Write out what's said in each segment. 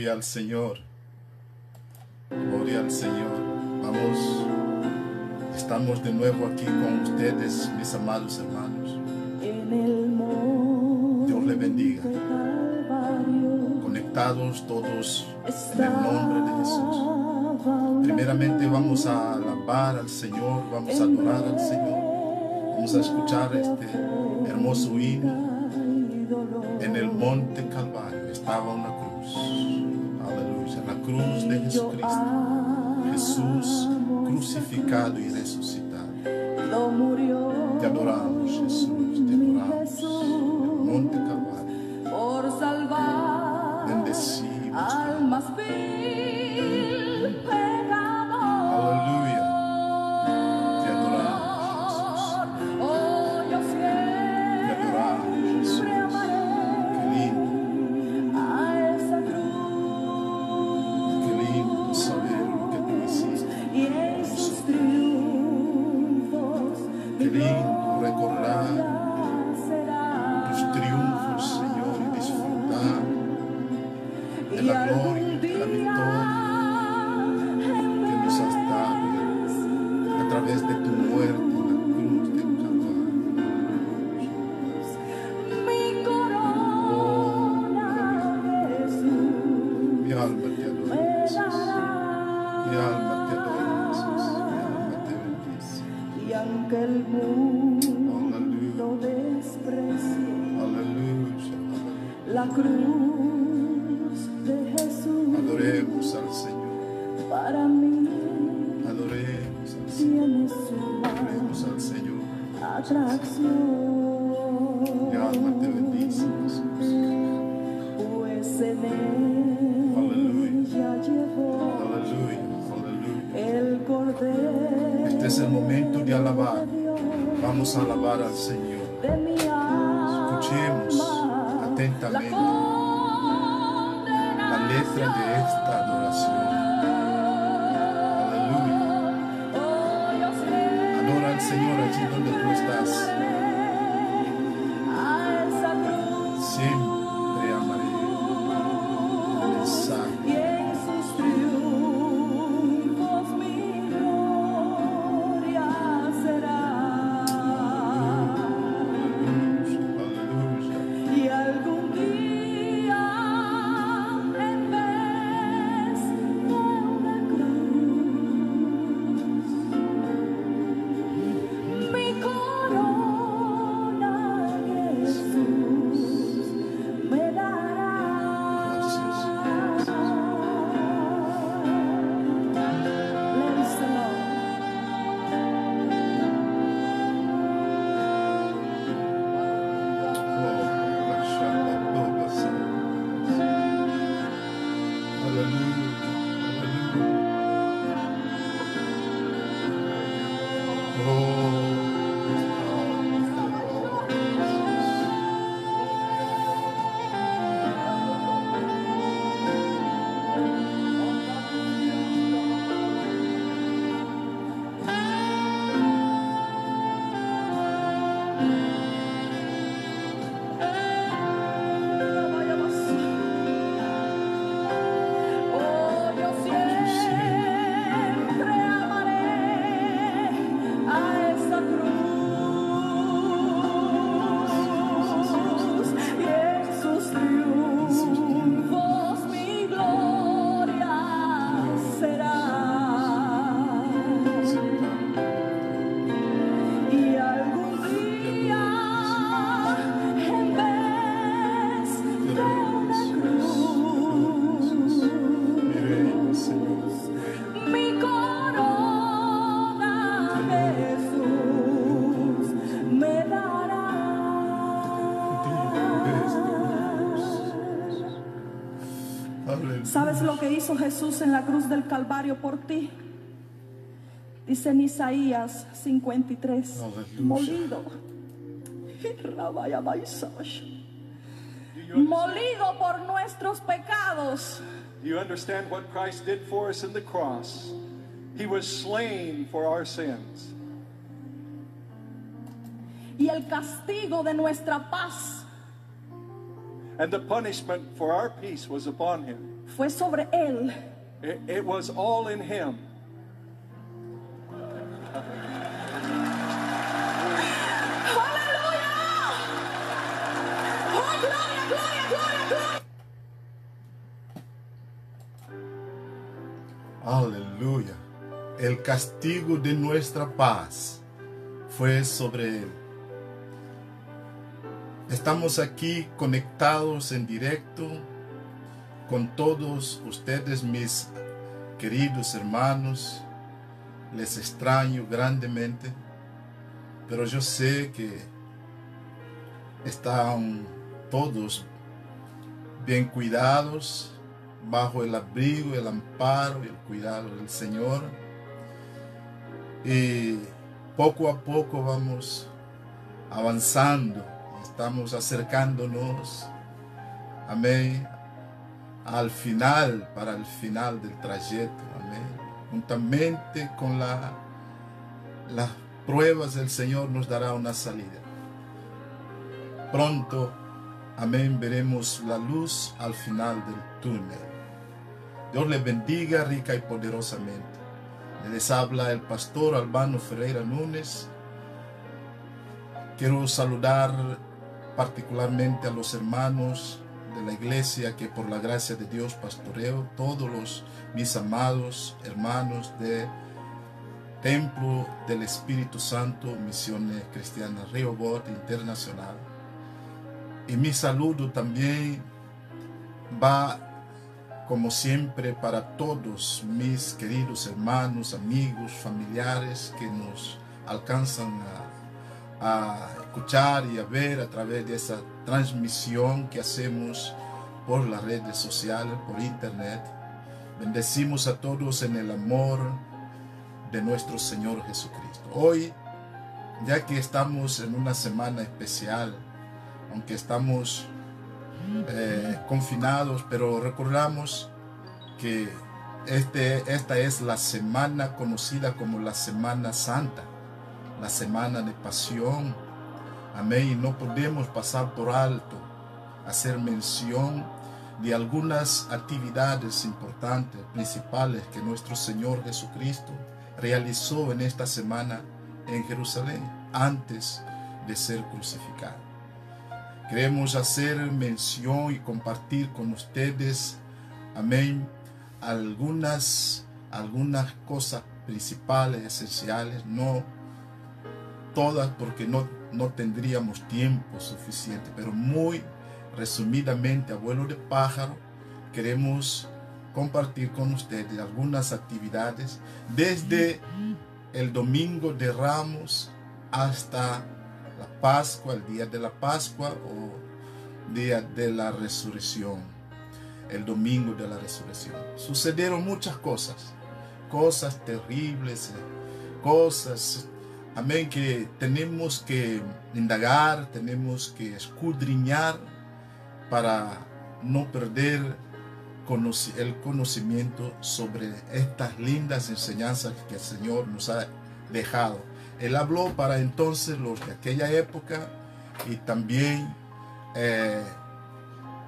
Gloria al Señor. Gloria al Señor. Vamos. Estamos de nuevo aquí con ustedes, mis amados hermanos. Dios le bendiga. Conectados todos en el nombre de Jesús. Primeramente vamos a alabar al Señor, vamos a adorar al Señor. Vamos a escuchar este hermoso himno. En el monte Calvario estaba una cruz. Cruz de Jesucristo. Jesús crucificado y resucitado. Lo murió Te adoramos, atracción. Mi alma te bendice, Jesús. Pues en llevó Aleluya. Aleluya. el cordero Este es el momento de alabar. Vamos a alabar al Señor. Escuchemos atentamente la letra de esta adoración. Aleluya. Oh, Adora al Señor allí donde Jesús en la cruz del Calvario por ti? Dice en Isaías 53, Aleluya. molido. Molido por nuestros pecados. Do you understand what Christ did for us in the cross? He was slain for our sins. Y el castigo de nuestra paz And the punishment for our peace was upon him. Fue sobre él. It, it was all in him. ¡Aleluya! ¡Oh, gloria, gloria, gloria, gloria! Aleluya. El castigo de nuestra paz fue sobre él. Estamos aquí conectados en directo con todos ustedes, mis queridos hermanos. Les extraño grandemente, pero yo sé que están todos bien cuidados bajo el abrigo, el amparo y el cuidado del Señor. Y poco a poco vamos avanzando, estamos acercándonos, amén, al final, para el final del trayecto, amén. Juntamente con la, las pruebas del Señor nos dará una salida. Pronto, amén, veremos la luz al final del túnel. Dios les bendiga rica y poderosamente. Les habla el pastor Albano Ferreira Núñez. Quiero saludar particularmente a los hermanos de la iglesia que por la gracia de Dios pastoreo, todos los mis amados hermanos de Templo del Espíritu Santo, Misiones Cristianas Bot Internacional. Y mi saludo también va como siempre para todos mis queridos hermanos, amigos, familiares que nos alcanzan a, a, escuchar y a ver a través de esa transmisión que hacemos por las redes sociales, por internet. Bendecimos a todos en el amor de nuestro Señor Jesucristo. Hoy, ya que estamos en una semana especial, aunque estamos eh, confinados, pero recordamos que este, esta es la semana conocida como la Semana Santa, la semana de pasión. Amén. No podemos pasar por alto, hacer mención de algunas actividades importantes, principales que nuestro Señor Jesucristo realizó en esta semana en Jerusalén antes de ser crucificado. Queremos hacer mención y compartir con ustedes, amén, algunas, algunas cosas principales, esenciales, no todas porque no, no tendríamos tiempo suficiente, pero muy resumidamente, abuelo de pájaro, queremos compartir con ustedes algunas actividades desde el domingo de Ramos hasta la Pascua, el día de la Pascua o día de la resurrección, el domingo de la resurrección. Sucedieron muchas cosas, cosas terribles, cosas, amén, que tenemos que indagar, tenemos que escudriñar para no perder el conocimiento sobre estas lindas enseñanzas que el Señor nos ha dejado él habló para entonces los de aquella época y también eh,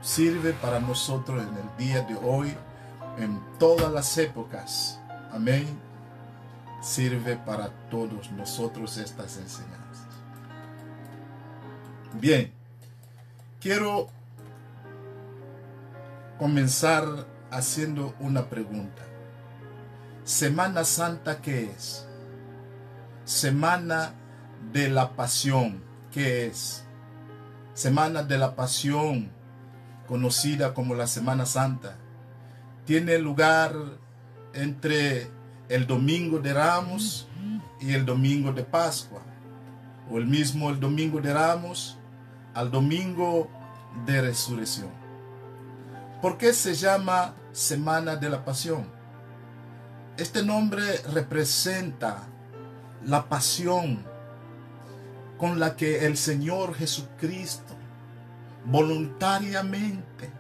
sirve para nosotros en el día de hoy, en todas las épocas. Amén. Sirve para todos nosotros estas enseñanzas. Bien, quiero comenzar haciendo una pregunta. Semana Santa, ¿qué es? Semana de la Pasión, que es Semana de la Pasión, conocida como la Semana Santa, tiene lugar entre el Domingo de Ramos y el Domingo de Pascua, o el mismo el Domingo de Ramos al Domingo de Resurrección. ¿Por qué se llama Semana de la Pasión? Este nombre representa la pasión con la que el Señor Jesucristo voluntariamente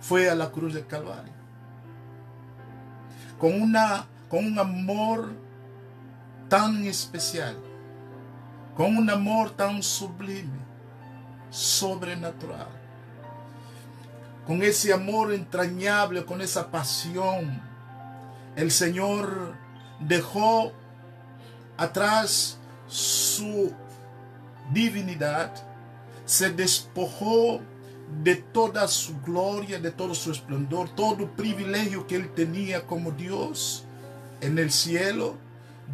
fue a la cruz del Calvario. Con, una, con un amor tan especial, con un amor tan sublime, sobrenatural. con ese amor entrañable, con esa pasión, el Señor dejó atrás su divinidad, se despojó de toda su gloria, de todo su esplendor, todo privilegio que él tenía como Dios en el cielo,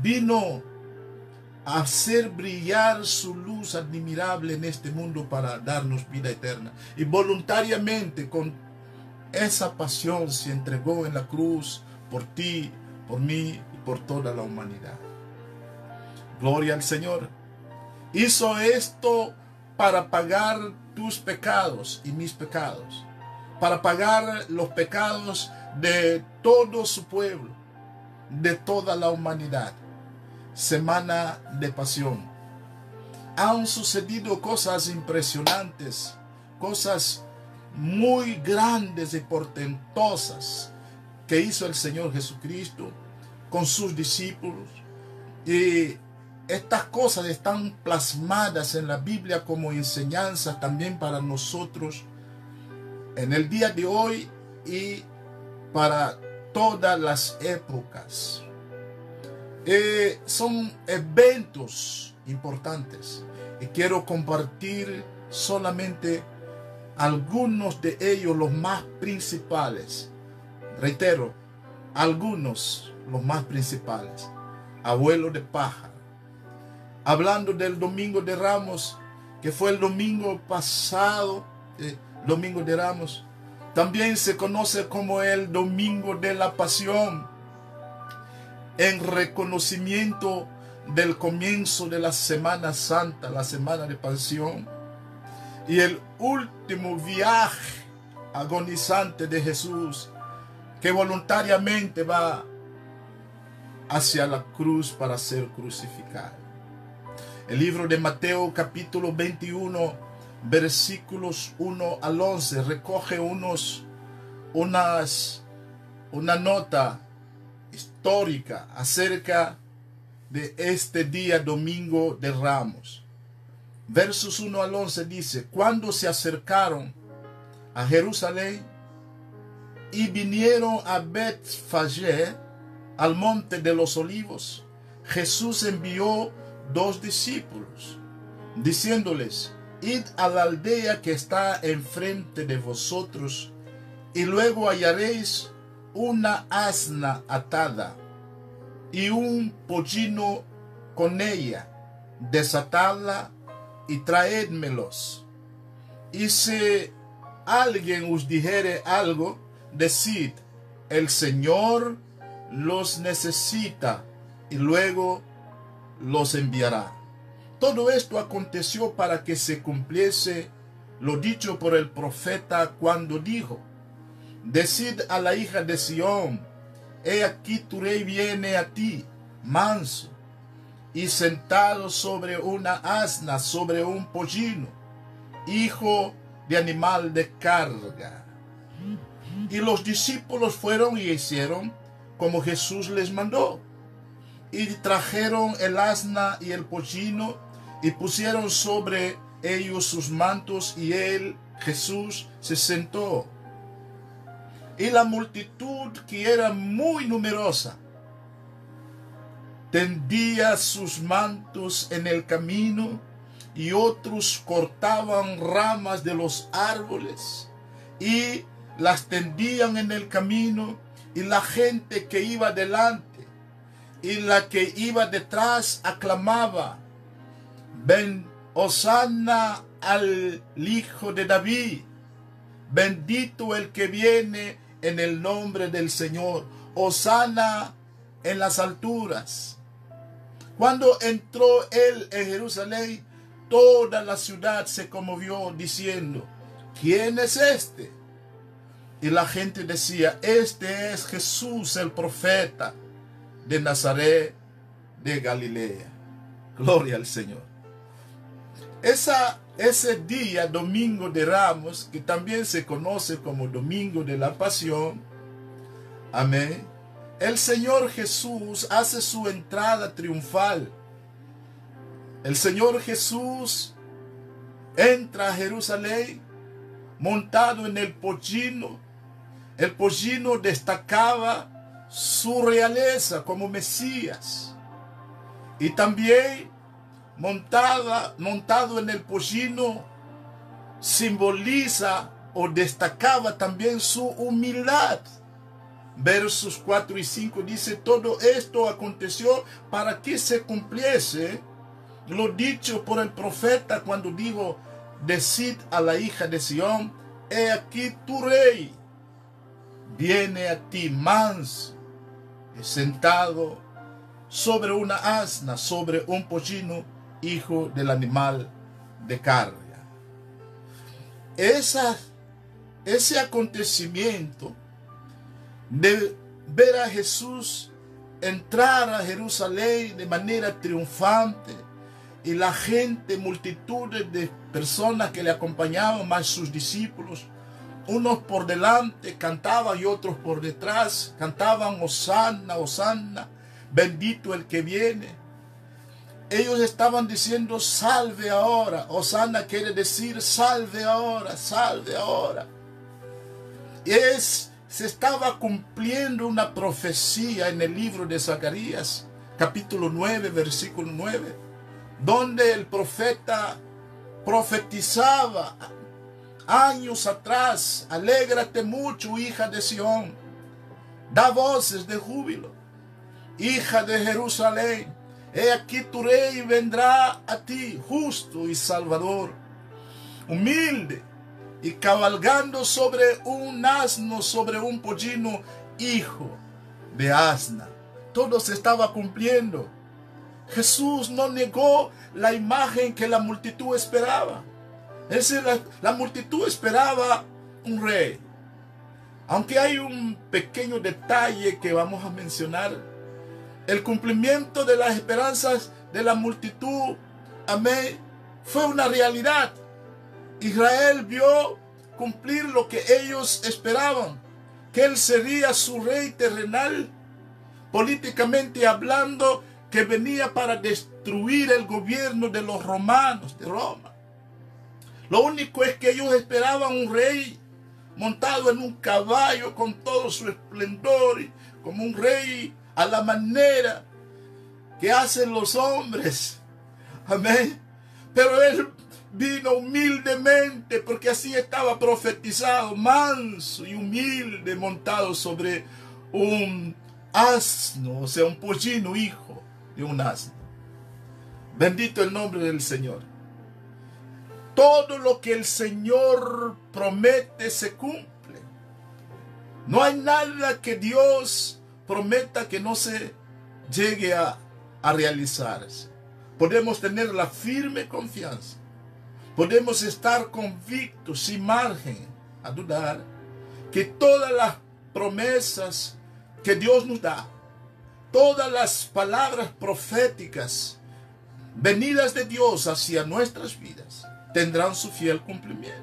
vino a hacer brillar su luz admirable en este mundo para darnos vida eterna. Y voluntariamente, con esa pasión, se entregó en la cruz por ti, por mí y por toda la humanidad. Gloria al Señor. Hizo esto para pagar tus pecados y mis pecados, para pagar los pecados de todo su pueblo, de toda la humanidad. Semana de pasión. Han sucedido cosas impresionantes, cosas muy grandes y portentosas que hizo el Señor Jesucristo con sus discípulos. Y estas cosas están plasmadas en la Biblia como enseñanzas también para nosotros en el día de hoy y para todas las épocas. Eh, son eventos importantes y quiero compartir solamente algunos de ellos, los más principales. Reitero, algunos, los más principales. Abuelo de paja, hablando del domingo de Ramos, que fue el domingo pasado, eh, domingo de Ramos, también se conoce como el domingo de la pasión, en reconocimiento del comienzo de la Semana Santa, la Semana de Pasión, y el último viaje agonizante de Jesús, que voluntariamente va hacia la cruz para ser crucificado. El libro de Mateo capítulo 21, versículos 1 al 11, recoge unos, unas, una nota histórica acerca de este día domingo de Ramos. Versos 1 al 11 dice, cuando se acercaron a Jerusalén y vinieron a Betfagé, al monte de los olivos, Jesús envió dos discípulos, diciéndoles, id a la aldea que está enfrente de vosotros, y luego hallaréis una asna atada y un pollino con ella, desatadla y traédmelos. Y si alguien os dijere algo, decid, el Señor los necesita y luego los enviará. Todo esto aconteció para que se cumpliese lo dicho por el profeta cuando dijo, Decid a la hija de Sión, he aquí tu rey viene a ti, manso, y sentado sobre una asna, sobre un pollino, hijo de animal de carga. Y los discípulos fueron y hicieron como Jesús les mandó y trajeron el asna y el pollino y pusieron sobre ellos sus mantos y él, Jesús, se sentó. Y la multitud, que era muy numerosa, tendía sus mantos en el camino y otros cortaban ramas de los árboles y las tendían en el camino y la gente que iba delante y la que iba detrás aclamaba, ven, Osana al Hijo de David, bendito el que viene en el nombre del Señor, Osana en las alturas. Cuando entró él en Jerusalén, toda la ciudad se conmovió diciendo, ¿quién es este? Y la gente decía, este es Jesús el profeta de Nazaret de Galilea. Gloria al Señor. Esa, ese día, domingo de Ramos, que también se conoce como domingo de la pasión, amén, el Señor Jesús hace su entrada triunfal. El Señor Jesús entra a Jerusalén montado en el pollino. El pollino destacaba su realeza como Mesías. Y también montada, montado en el pollino simboliza o destacaba también su humildad. Versos 4 y 5 dice, todo esto aconteció para que se cumpliese lo dicho por el profeta cuando dijo, decid a la hija de Sión, he aquí tu rey, viene a ti manso, sentado sobre una asna, sobre un pollino, hijo del animal de carga. Esa, ese acontecimiento de ver a Jesús entrar a Jerusalén de manera triunfante y la gente, multitudes de personas que le acompañaban, más sus discípulos, unos por delante cantaban y otros por detrás, cantaban Hosanna, Hosanna, bendito el que viene. Ellos estaban diciendo salve ahora, Hosanna quiere decir salve ahora, salve ahora. Y es, se estaba cumpliendo una profecía en el libro de Zacarías, capítulo 9, versículo 9 donde el profeta profetizaba años atrás, alégrate mucho, hija de Sión, da voces de júbilo, hija de Jerusalén, he aquí tu rey vendrá a ti, justo y salvador, humilde y cabalgando sobre un asno, sobre un pollino, hijo de asna. Todo se estaba cumpliendo. Jesús no negó la imagen que la multitud esperaba. Es decir, la, multitud esperaba un rey. Aunque hay un pequeño detalle que vamos a mencionar, el cumplimiento de las esperanzas de la multitud, amén, fue una realidad. Israel vio cumplir lo que ellos esperaban, que Él sería su rey terrenal, políticamente hablando, que venía para destruir el gobierno de los romanos de Roma. Lo único es que ellos esperaban un rey montado en un caballo con todo su esplendor, como un rey a la manera que hacen los hombres. Amén. Pero él vino humildemente porque así estaba profetizado, manso y humilde, montado sobre un asno, o sea, un pollino hijo de un asno. Bendito el nombre del Señor. Todo lo que el Señor promete se cumple. No hay nada que Dios prometa que no se llegue a, a realizarse. Podemos tener la firme confianza. Podemos estar convictos sin margen a dudar que todas las promesas que Dios nos da todas las palabras proféticas venidas de Dios hacia nuestras vidas tendrán su fiel cumplimiento.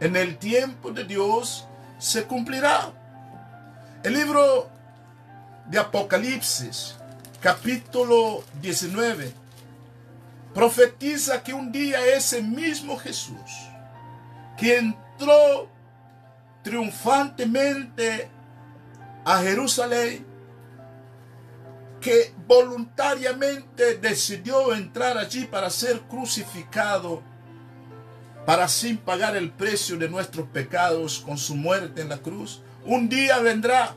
En el tiempo de Dios se cumplirá. El libro de Apocalipsis, capítulo 19, profetiza que un día ese mismo Jesús, que entró triunfantemente a Jerusalén, que voluntariamente decidió entrar allí para ser crucificado, para sin pagar el precio de nuestros pecados con su muerte en la cruz. Un día vendrá,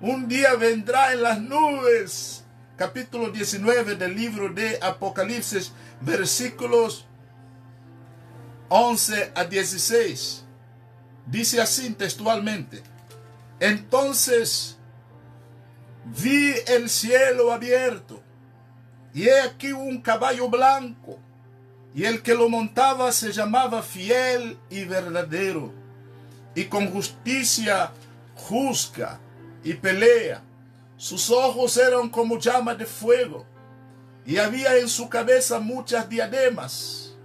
un día vendrá en las nubes. Capítulo 19 del libro de Apocalipsis, versículos 11 a 16. Dice así textualmente. Entonces vi el cielo abierto, y he aquí un caballo blanco, y el que lo montaba se llamaba fiel y verdadero, y con justicia juzga y pelea. Sus ojos eran como llamas de fuego, y había en su cabeza muchas diademas,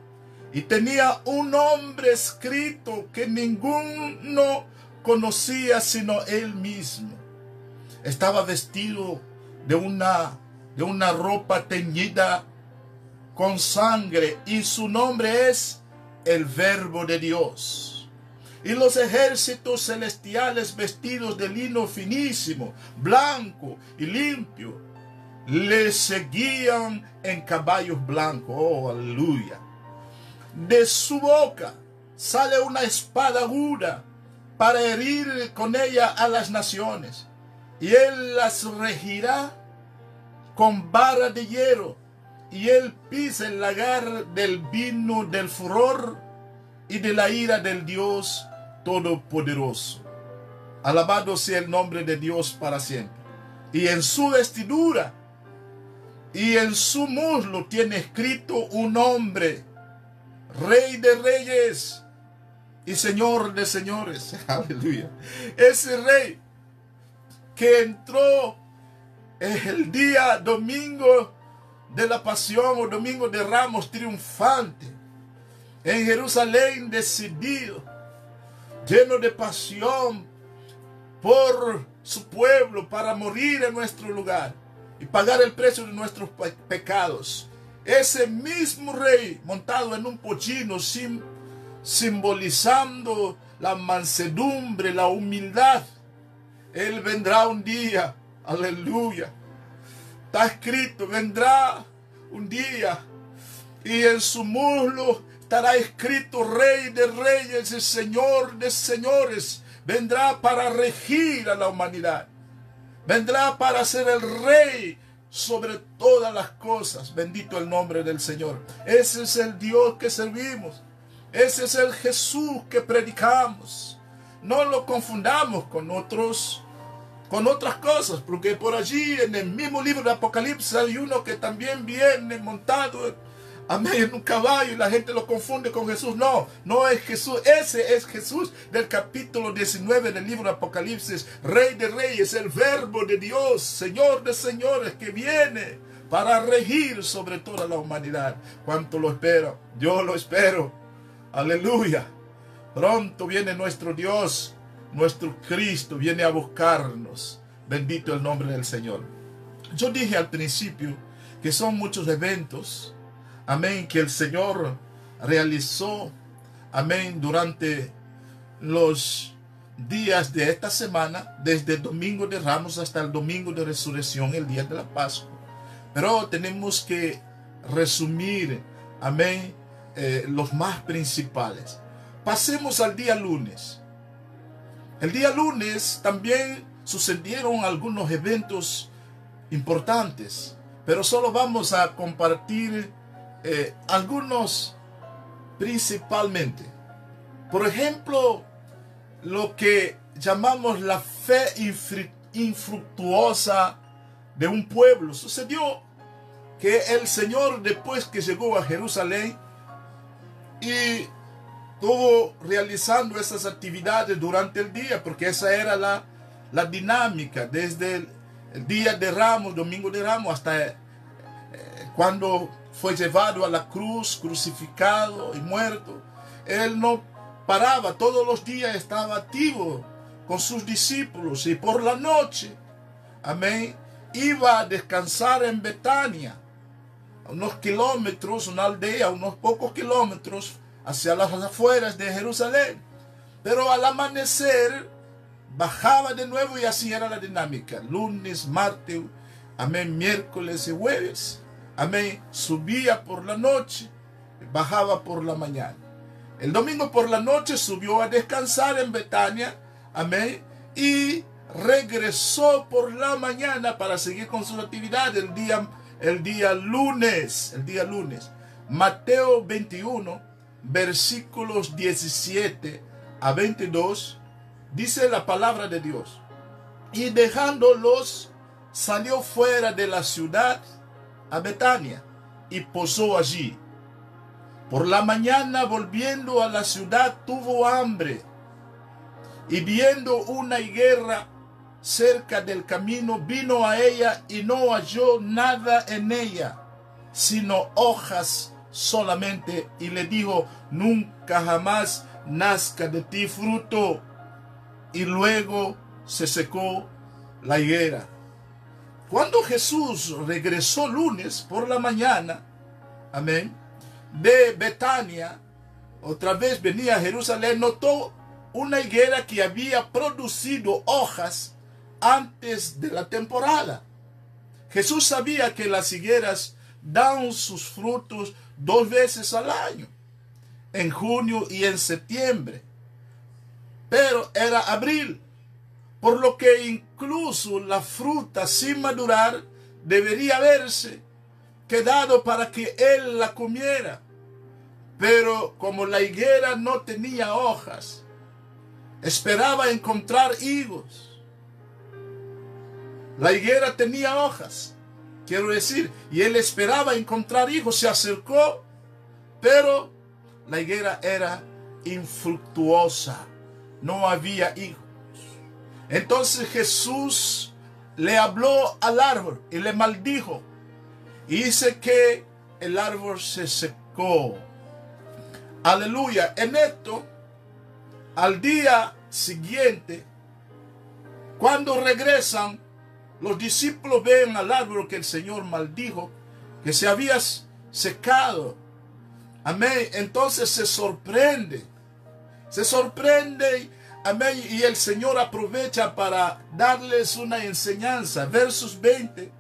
y tenía un nombre escrito que ninguno conocía sino él mismo estaba vestido de una, de una ropa teñida con sangre y su nombre es el verbo de Dios. Y los ejércitos celestiales vestidos de lino finísimo, blanco y limpio, le seguían en caballos blancos. Oh, aleluya. De su boca sale una espada aguda para herir con ella a las naciones. Y él las regirá con vara de hierro. Y él pisa el lagar del vino del furor y de la ira del Dios Todopoderoso. Alabado sea el nombre de Dios para siempre. Y en su vestidura y en su muslo tiene escrito un nombre, Rey de Reyes y Señor de Señores. Aleluya. Ese rey que entró el día domingo de la pasión o domingo de ramos triunfante en Jerusalén decidido, lleno de pasión por su pueblo para morir en nuestro lugar y pagar el precio de nuestros pecados. Ese mismo rey montado en un pollino simbolizando la mansedumbre, la humildad. Él vendrá un día, aleluya. Está escrito, vendrá un día y en su muslo estará escrito Rey de Reyes y Señor de Señores. Vendrá para regir a la humanidad. Vendrá para ser el Rey sobre todas las cosas. Bendito el nombre del Señor. Ese es el Dios que servimos. Ese es el Jesús que predicamos. No lo confundamos con otros con otras cosas, porque por allí en el mismo libro de Apocalipsis hay uno que también viene montado amén, en un caballo y la gente lo confunde con Jesús. No, no es Jesús, ese es Jesús del capítulo 19 del libro de Apocalipsis, Rey de Reyes, el verbo de Dios, Señor de señores, que viene para regir sobre toda la humanidad. ¿Cuánto lo espero? Yo lo espero. Aleluya. Pronto viene nuestro Dios, nuestro Cristo, viene a buscarnos. Bendito el nombre del Señor. Yo dije al principio que son muchos eventos, amén, que el Señor realizó, amén, durante los días de esta semana, desde el domingo de Ramos hasta el domingo de resurrección, el día de la Pascua. Pero tenemos que resumir, amén, eh, los más principales. Pasemos al día lunes. El día lunes también sucedieron algunos eventos importantes, pero solo vamos a compartir eh, algunos principalmente. Por ejemplo, lo que llamamos la fe infructuosa de un pueblo. Sucedió que el Señor después que llegó a Jerusalén y estuvo realizando esas actividades durante el día, porque esa era la, la dinámica desde el, día de Ramos, domingo de Ramos, hasta eh, cuando fue llevado a la cruz, crucificado y muerto. Él no paraba, todos los días estaba activo con sus discípulos y por la noche, amén, iba a descansar en Betania, unos kilómetros, una aldea, unos pocos kilómetros hacia las afueras de Jerusalén. Pero al amanecer bajaba de nuevo y así era la dinámica. Lunes, martes, amén, miércoles y jueves. Amén. Subía por la noche, bajaba por la mañana. El domingo por la noche subió a descansar en Betania. Amén. Y regresó por la mañana para seguir con su actividad el día, el día lunes. El día lunes. Mateo 21 versículos 17 a 22, dice la palabra de Dios. Y dejándolos, salió fuera de la ciudad a Betania y posó allí. Por la mañana, volviendo a la ciudad, tuvo hambre. Y viendo una higuera cerca del camino, vino a ella y no halló nada en ella, sino hojas solamente y le dijo, nunca jamás nazca de ti fruto. Y luego se secó la higuera. Cuando Jesús regresó lunes por la mañana, amén, de Betania, otra vez venía a Jerusalén, notó una higuera que había producido hojas antes de la temporada. Jesús sabía que las higueras dan sus frutos dos veces al año, en junio y en septiembre. Pero era abril, por lo que incluso la fruta sin madurar debería haberse quedado para que él la comiera. Pero como la higuera no tenía hojas, esperaba encontrar higos. La higuera tenía hojas, quiero decir, y él esperaba encontrar hijos, se acercó, pero la higuera era infructuosa, no había hijos. Entonces Jesús le habló al árbol y le maldijo. Y dice que el árbol se secó. Aleluya. En esto, al día siguiente, cuando regresan, los discípulos ven al árbol que el Señor maldijo, que se había secado. Amén. Entonces se sorprende. Se sorprende. Amén. Y el Señor aprovecha para darles una enseñanza. Versos 20,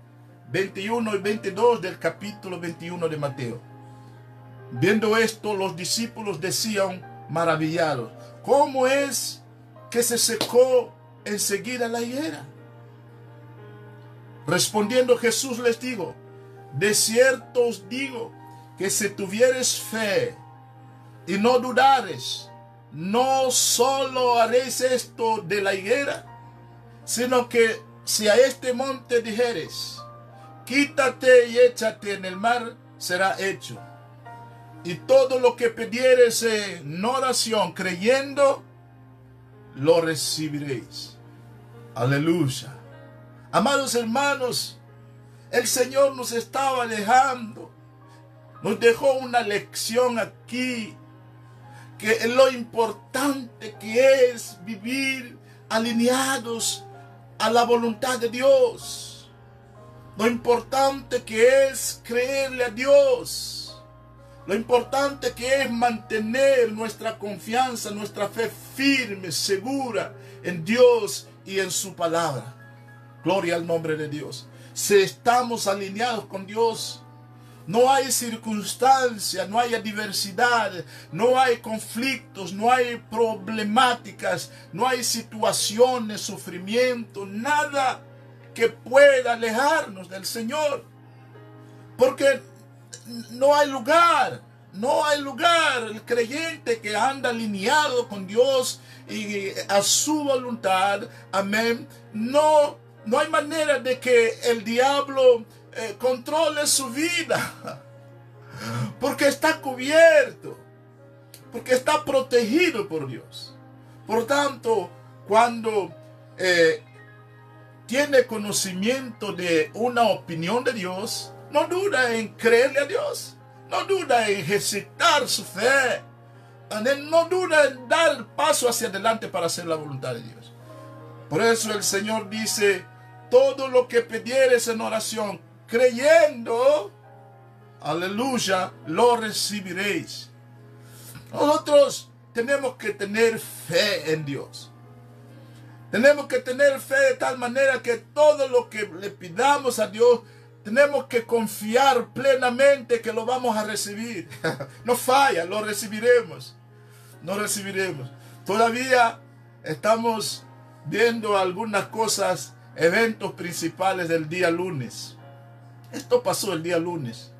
21 y 22 del capítulo 21 de Mateo. Viendo esto, los discípulos decían maravillados, ¿cómo es que se secó enseguida la higuera? Respondiendo Jesús les digo, de cierto os digo que si tuvieres fe y no dudares, no solo haréis esto de la higuera, sino que si a este monte dijeres, quítate y échate en el mar, será hecho. Y todo lo que pidieres en oración, creyendo, lo recibiréis. Aleluya. Amados hermanos, el Señor nos estaba dejando, nos dejó una lección aquí, que lo importante que es vivir alineados a la voluntad de Dios. Lo importante que es creerle a Dios. Lo importante que es mantener nuestra confianza, nuestra fe firme, segura en Dios y en su palabra. Gloria al nombre de Dios. Si estamos alineados con Dios, no hay circunstancias, no hay adversidad, no hay conflictos, no hay problemáticas, no hay situaciones, sufrimiento, nada que pueda alejarnos del Señor. Porque no hay lugar, no hay lugar. El creyente que anda alineado con Dios y a su voluntad, amén, no no hay manera de que el diablo eh, controle su vida. Porque está cubierto. Porque está protegido por Dios. Por tanto, cuando eh, tiene conocimiento de una opinión de Dios, no duda en creerle a Dios. No duda en ejercitar su fe. No duda en dar paso hacia adelante para hacer la voluntad de Dios. Por eso el Señor dice, todo lo que pidieres en oración, creyendo, aleluya, lo recibiréis. Nosotros tenemos que tener fe en Dios. Tenemos que tener fe de tal manera que todo lo que le pidamos a Dios, tenemos que confiar plenamente que lo vamos a recibir. No falla, lo recibiremos. No recibiremos. Todavía estamos viendo algunas cosas eventos principales del día lunes. Esto pasó el día lunes.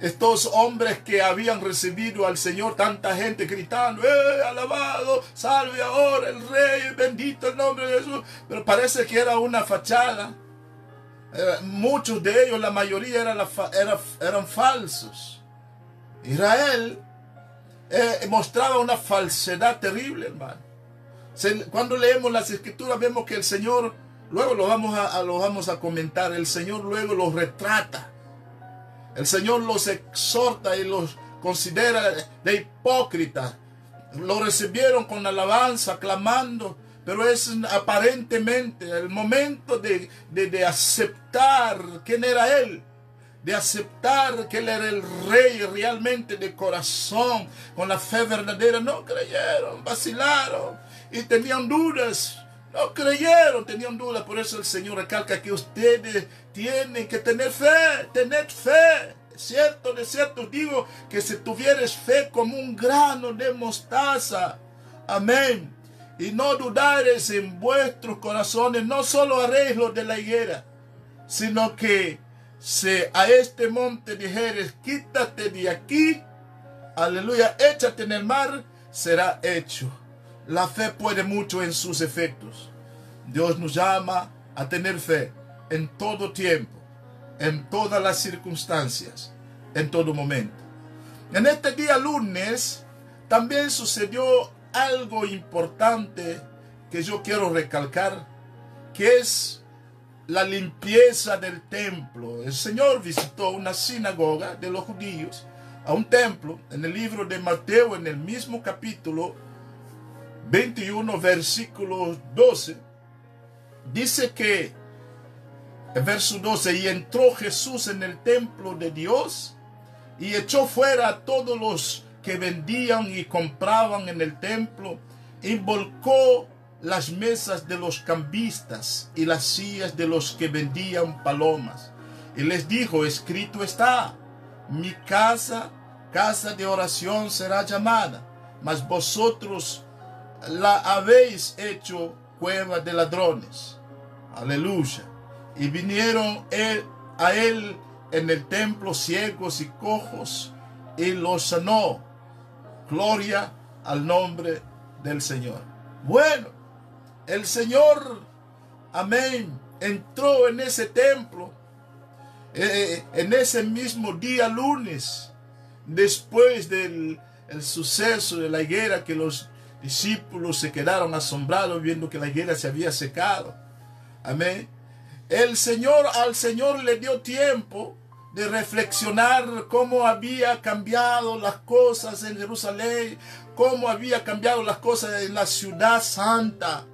Estos hombres que habían recibido al Señor, tanta gente gritando, ¡eh, alabado, salve ahora el rey, bendito el nombre de Jesús! Pero parece que era una fachada. Eh, muchos de ellos, la mayoría eran, eran falsos. Israel eh, mostraba una falsedad terrible, hermano. cuando leemos las escrituras vemos que el Señor Luego lo vamos a, lo vamos a comentar. El Señor luego los retrata. El Señor los exhorta y los considera de hipócritas. Lo recibieron con alabanza, clamando, pero es aparentemente el momento de, de, aceptar quién era Él, de aceptar que Él era el rey realmente de corazón, con la fe verdadera, no creyeron, vacilaron y tenían dudas. No creyeron, tenían dudas. Por eso el Señor recalca que ustedes tienen que tener fe, tener fe. cierto, de cierto digo que si tuvieres fe como un grano de mostaza, amén. Y no dudares en vuestros corazones, no solo haréis lo de la higuera, sino que si a este monte dijeres, quítate de aquí, aleluya, échate en el mar, será hecho. La fe puede mucho en sus efectos. Dios nos llama a tener fe en todo tiempo, en todas las circunstancias, en todo momento. En este día lunes también sucedió algo importante que yo quiero recalcar, que es la limpieza del templo. El Señor visitó una sinagoga de los judíos, a un templo, en el libro de Mateo, en el mismo capítulo 21, versículo 12, dice que, verso 12, y entró Jesús en el templo de Dios y echó fuera a todos los que vendían y compraban en el templo, y volcó las mesas de los cambistas y las sillas de los que vendían palomas. Y les dijo, escrito está, mi casa, casa de oración será llamada, mas vosotros la habéis hecho cueva de ladrones. Aleluya. Y vinieron a él en el templo ciegos y cojos y los sanó. Gloria al nombre del Señor. Bueno, el Señor, amén, entró en ese templo eh, eh, en ese mismo día lunes, después del suceso de la higuera que los discípulos se quedaron asombrados viendo que la higuera se había secado. Amén. El Señor, al Señor le dio tiempo de reflexionar cómo había cambiado las cosas en Jerusalén, cómo había cambiado las cosas en la ciudad santa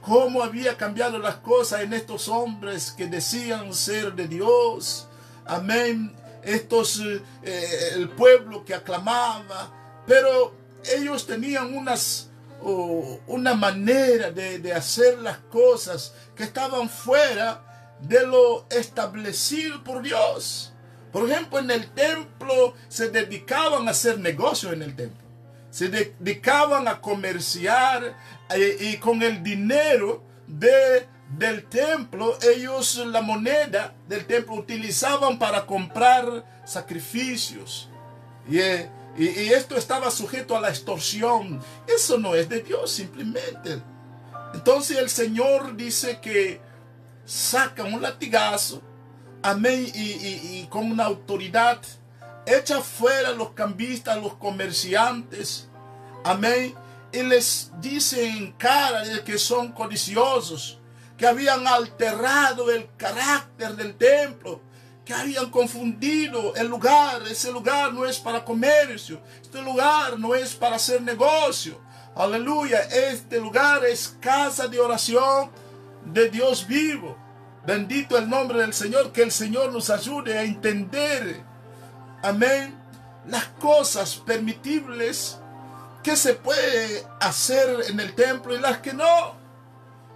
cómo había cambiado las cosas en estos hombres que decían ser de Dios. Amén. Estos, eh, el pueblo que aclamaba, pero ellos tenían unas, una manera de, de hacer las cosas que estaban fuera de lo establecido por Dios. Por ejemplo, en el templo se dedicaban a hacer negocio en el templo se dedicaban a comerciar eh, y con el dinero de, del templo, ellos la moneda del templo utilizaban para comprar sacrificios. Y, eh, y, esto estaba sujeto a la extorsión. Eso no es de Dios simplemente. Entonces el Señor dice que saca un latigazo, amén, y, y, con una autoridad, echa fuera los cambistas, los comerciantes, Amén. Y les dice en cara de que son codiciosos, que habían alterado el carácter del templo, que habían confundido el lugar. Ese lugar no es para comercio, este lugar no es para hacer negocio. Aleluya, este lugar es casa de oración de Dios vivo. Bendito el nombre del Señor, que el Señor nos ayude a entender, amén, las cosas permitibles que se puede hacer en el templo y las que no.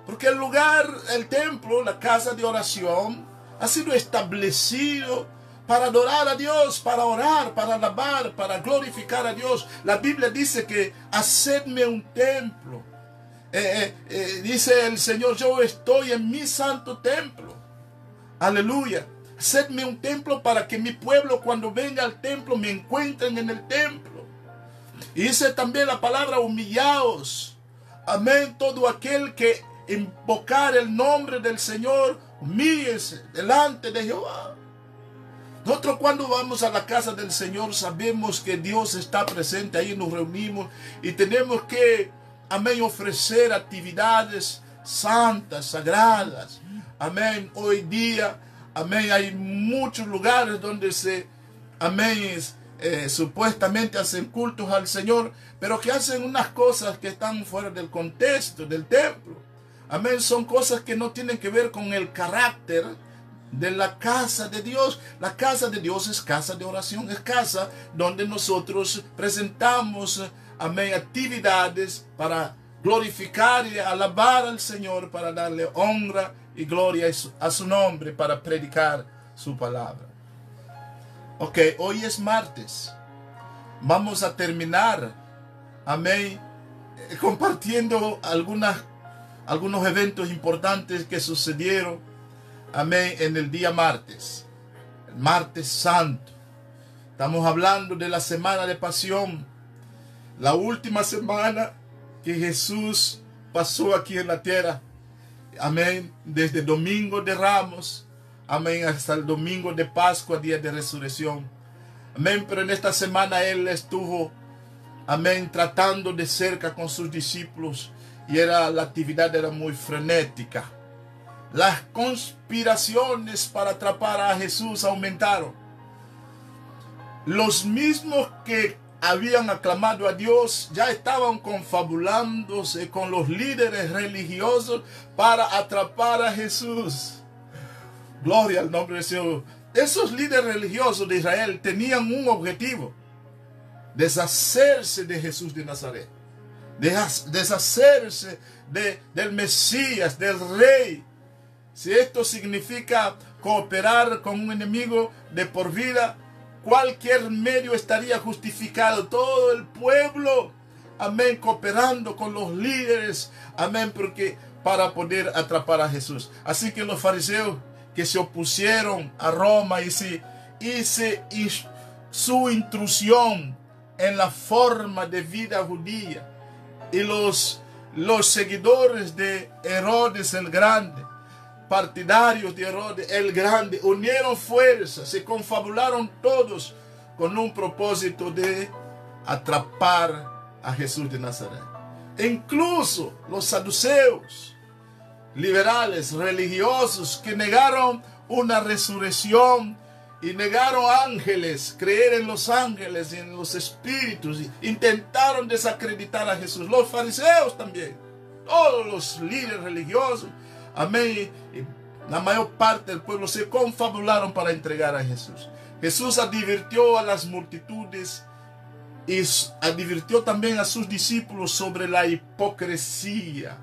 Porque el lugar, el templo, la casa de oración, ha sido establecido para adorar a Dios, para orar, para alabar, para glorificar a Dios. La Biblia dice que hacedme un templo. Eh, eh, eh, dice el Señor, yo estoy en mi santo templo. Aleluya. Hacedme un templo para que mi pueblo cuando venga al templo me encuentren en el templo. Y dice también la palabra humillaos. Amén. Todo aquel que invocar el nombre del Señor, humíllese delante de Jehová. Nosotros cuando vamos a la casa del Señor sabemos que Dios está presente, ahí nos reunimos y tenemos que, amén, ofrecer actividades santas, sagradas. Amén. Hoy día, amén, hay muchos lugares donde se, amén, eh, supuestamente hacen cultos al Señor, pero que hacen unas cosas que están fuera del contexto del templo. Amén, son cosas que no tienen que ver con el carácter de la casa de Dios. La casa de Dios es casa de oración, es casa donde nosotros presentamos, amén, actividades para glorificar y alabar al Señor, para darle honra y gloria a su nombre, para predicar su palabra. Ok, hoy es martes. Vamos a terminar, amén, eh, compartiendo algunas, algunos eventos importantes que sucedieron, amén, en el día martes, el martes santo. Estamos hablando de la semana de pasión, la última semana que Jesús pasó aquí en la tierra. Amén. Desde domingo de Ramos, amén, hasta el domingo de Pascua, día de resurrección. Amén. Pero en esta semana Él estuvo, amén, tratando de cerca con sus discípulos y era la actividad era muy frenética. Las conspiraciones para atrapar a Jesús aumentaron. Los mismos que habían aclamado a Dios, ya estaban confabulándose con los líderes religiosos para atrapar a Jesús. Gloria al nombre del Señor. Esos líderes religiosos de Israel tenían un objetivo, deshacerse de Jesús de Nazaret, deshacerse de, del Mesías, del Rey. Si esto significa cooperar con un enemigo de por vida, cualquier medio estaría justificado. Todo el pueblo, amén, cooperando con los líderes, amén, porque para poder atrapar a Jesús. Así que los fariseos que se opusieron a Roma y, se, y, su intrusión en la forma de vida judía y los, los seguidores de Herodes el Grande partidarios de Herodes el Grande unieron fuerzas, se confabularon todos con un propósito de atrapar a Jesús de Nazaret. Incluso los saduceos, liberales, religiosos, que negaron una resurrección y negaron ángeles, creer en los ángeles y en los espíritus, intentaron desacreditar a Jesús. Los fariseos también, todos los líderes religiosos Amén. la mayor parte del pueblo se confabularon para entregar a Jesús. Jesús advirtió a las multitudes y advirtió también a sus discípulos sobre la hipocresía,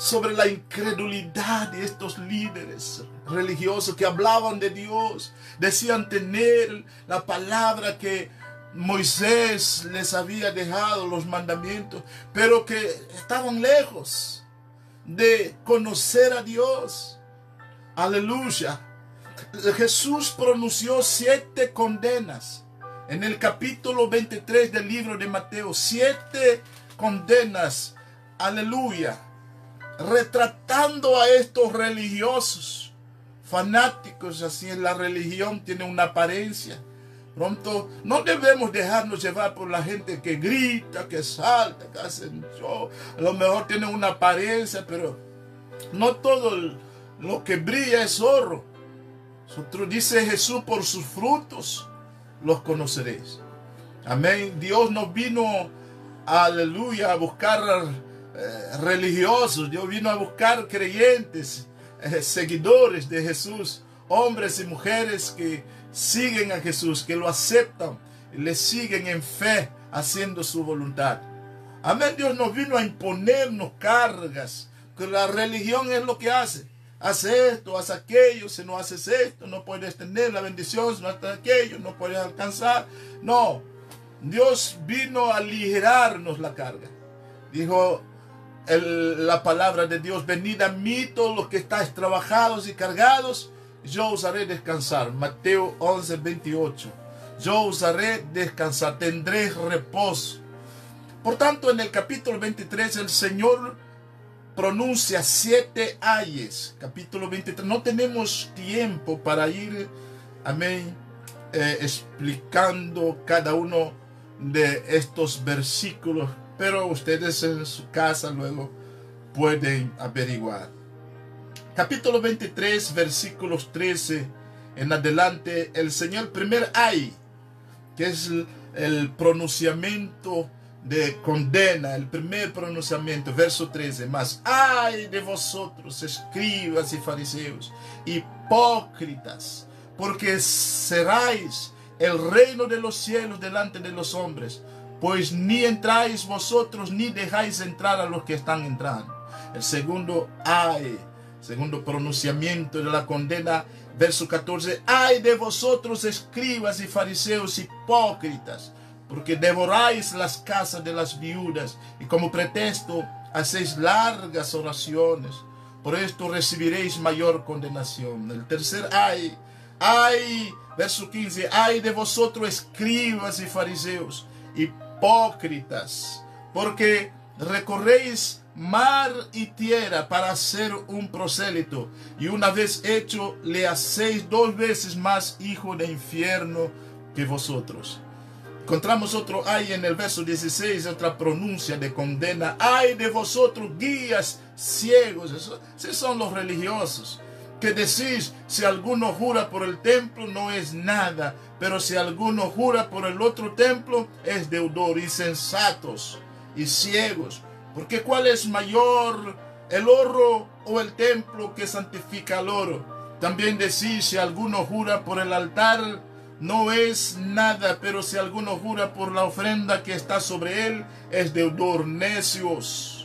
sobre la incredulidad de estos líderes religiosos que hablaban de Dios, decían tener la palabra que Moisés les había dejado, los mandamientos, pero que estaban lejos de conocer a Dios. Aleluya. Jesús pronunció siete condenas en el capítulo 23 del libro de Mateo. Siete condenas. Aleluya. Retratando a estos religiosos, fanáticos, así en la religión tiene una apariencia Pronto no debemos dejarnos llevar por la gente que grita, que salta, que hacen show. A lo mejor tienen una apariencia, pero no todo lo que brilla es oro. Dice Jesús, por sus frutos los conoceréis. Amén. Dios no vino, aleluya, a buscar eh, religiosos. Dios vino a buscar creyentes, eh, seguidores de Jesús, hombres y mujeres que siguen a Jesús, que lo aceptan, le siguen en fe, haciendo su voluntad. Amén, Dios nos vino a imponernos cargas, que la religión es lo que hace. Hace esto, hace aquello, si no haces esto, no puedes tener la bendición, si no haces aquello, no puedes alcanzar. No, Dios vino a aligerarnos la carga. Dijo la palabra de Dios, venid a mí todos los que estáis trabajados y cargados, yo os haré descansar. Mateo 11, 28. Yo os haré descansar, tendré reposo. Por tanto, en el capítulo 23 el Señor pronuncia siete ayes. Capítulo 23. No tenemos tiempo para ir, amén, eh, explicando cada uno de estos versículos, pero ustedes en su casa luego pueden averiguar. Capítulo 23, versículos 13 en adelante, el Señor primer ay, que es el, pronunciamiento de condena, el primer pronunciamiento, verso 13, más, ay de vosotros, escribas y fariseos, hipócritas, porque seráis el reino de los cielos delante de los hombres, pues ni entráis vosotros ni dejáis entrar a los que están entrando. El segundo ay, segundo pronunciamiento de la condena, verso 14, ay de vosotros escribas y fariseos hipócritas, porque devoráis las casas de las viudas y como pretexto hacéis largas oraciones. Por esto recibiréis mayor condenación. El tercer ay, ay, verso 15, ay de vosotros escribas y fariseos, hipócritas, porque recorréis mar y tierra para hacer un prosélito, y una vez hecho le hacéis dos veces más hijo de infierno que vosotros. Encontramos otro ay en el verso 16, otra pronuncia de condena. Ay de vosotros, guías ciegos. Esos son los religiosos. Que decís, si alguno jura por el templo, no es nada. Pero si alguno jura por el otro templo, es deudor. Y sensatos y ciegos. Porque ¿cuál es mayor, el oro o el templo que santifica al oro? También decís, si alguno jura por el altar, no es nada, pero si alguno jura por la ofrenda que está sobre él, es deudor necios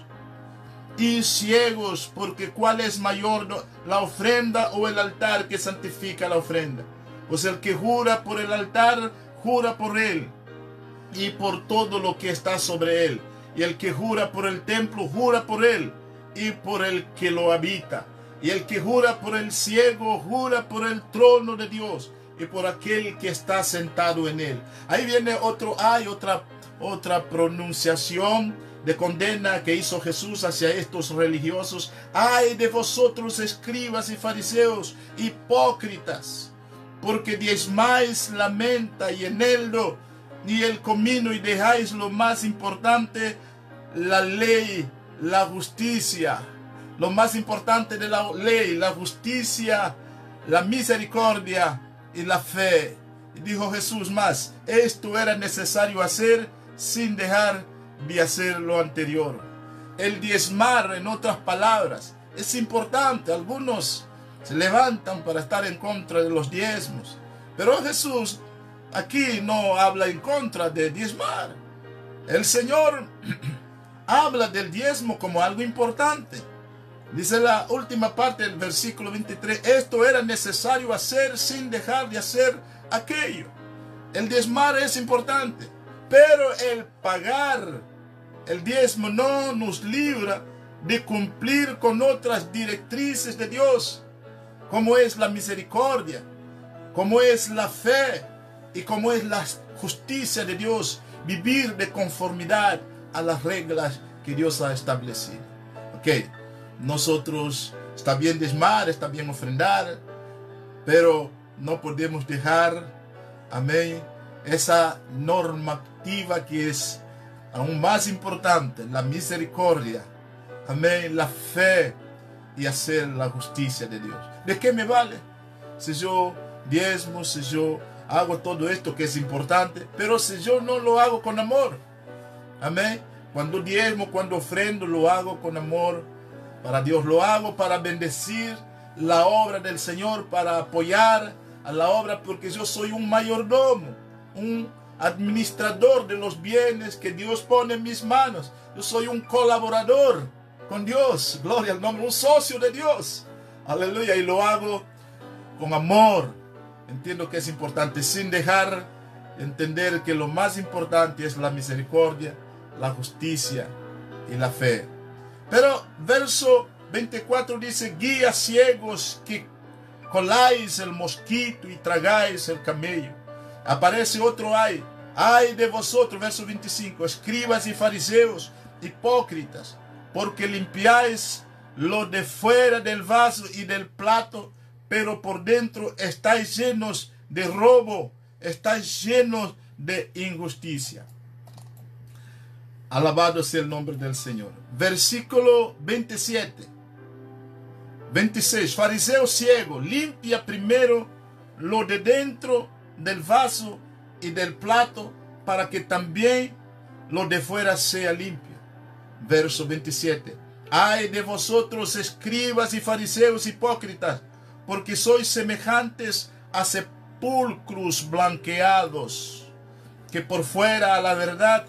y ciegos, porque cuál es mayor la ofrenda o el altar que santifica la ofrenda. Pues el que jura por el altar, jura por él y por todo lo que está sobre él. Y el que jura por el templo, jura por él y por el que lo habita. Y el que jura por el ciego, jura por el trono de Dios y por aquel que está sentado en él. Ahí viene otro, hay otra, otra pronunciación de condena que hizo Jesús hacia estos religiosos. Ay de vosotros escribas y fariseos, hipócritas, porque diezmáis la menta y eneldo y el comino y dejáis lo más importante, la ley, la justicia. Lo más importante de la ley, la justicia, la misericordia y la fe. Dijo Jesús más, esto era necesario hacer sin dejar de hacer lo anterior. El diezmar, en otras palabras, es importante. Algunos se levantan para estar en contra de los diezmos. Pero Jesús aquí no habla en contra de diezmar. El Señor habla del diezmo como algo importante. Dice la última parte del versículo 23, esto era necesario hacer sin dejar de hacer aquello. El diezmar es importante, pero el pagar el diezmo no nos libra de cumplir con otras directrices de Dios, como es la misericordia, como es la fe y como es la justicia de Dios, vivir de conformidad a las reglas que Dios ha establecido. Ok. Nosotros está bien desmar, está bien ofrendar, pero no podemos dejar, amén, esa normativa que es aún más importante, la misericordia, amén, la fe y hacer la justicia de Dios. ¿De qué me vale? Si yo diezmo, si yo hago todo esto que es importante, pero si yo no lo hago con amor, amén. Cuando diezmo, cuando ofrendo, lo hago con amor para Dios. Lo hago para bendecir la obra del Señor, para apoyar a la obra, porque yo soy un mayordomo, un administrador de los bienes que Dios pone en mis manos. Yo soy un colaborador con Dios, gloria al nombre, un socio de Dios. Aleluya, y lo hago con amor. Entiendo que es importante, sin dejar entender que lo más importante es la misericordia, la justicia y la fe. Pero verso 24 dice, guía ciegos que coláis el mosquito y tragáis el camello. Aparece otro ay, ay de vosotros, verso 25, escribas y fariseos, hipócritas, porque limpiáis lo de fuera del vaso y del plato, pero por dentro estáis llenos de robo, estáis llenos de injusticia. Alabado sea el nombre del Señor. Versículo 27. 26. Fariseo ciego, limpia primero lo de dentro del vaso y del plato para que también lo de fuera sea limpio. Verso 27. Ay de vosotros, escribas y fariseos hipócritas, porque sois semejantes a sepulcros blanqueados, que por fuera a la verdad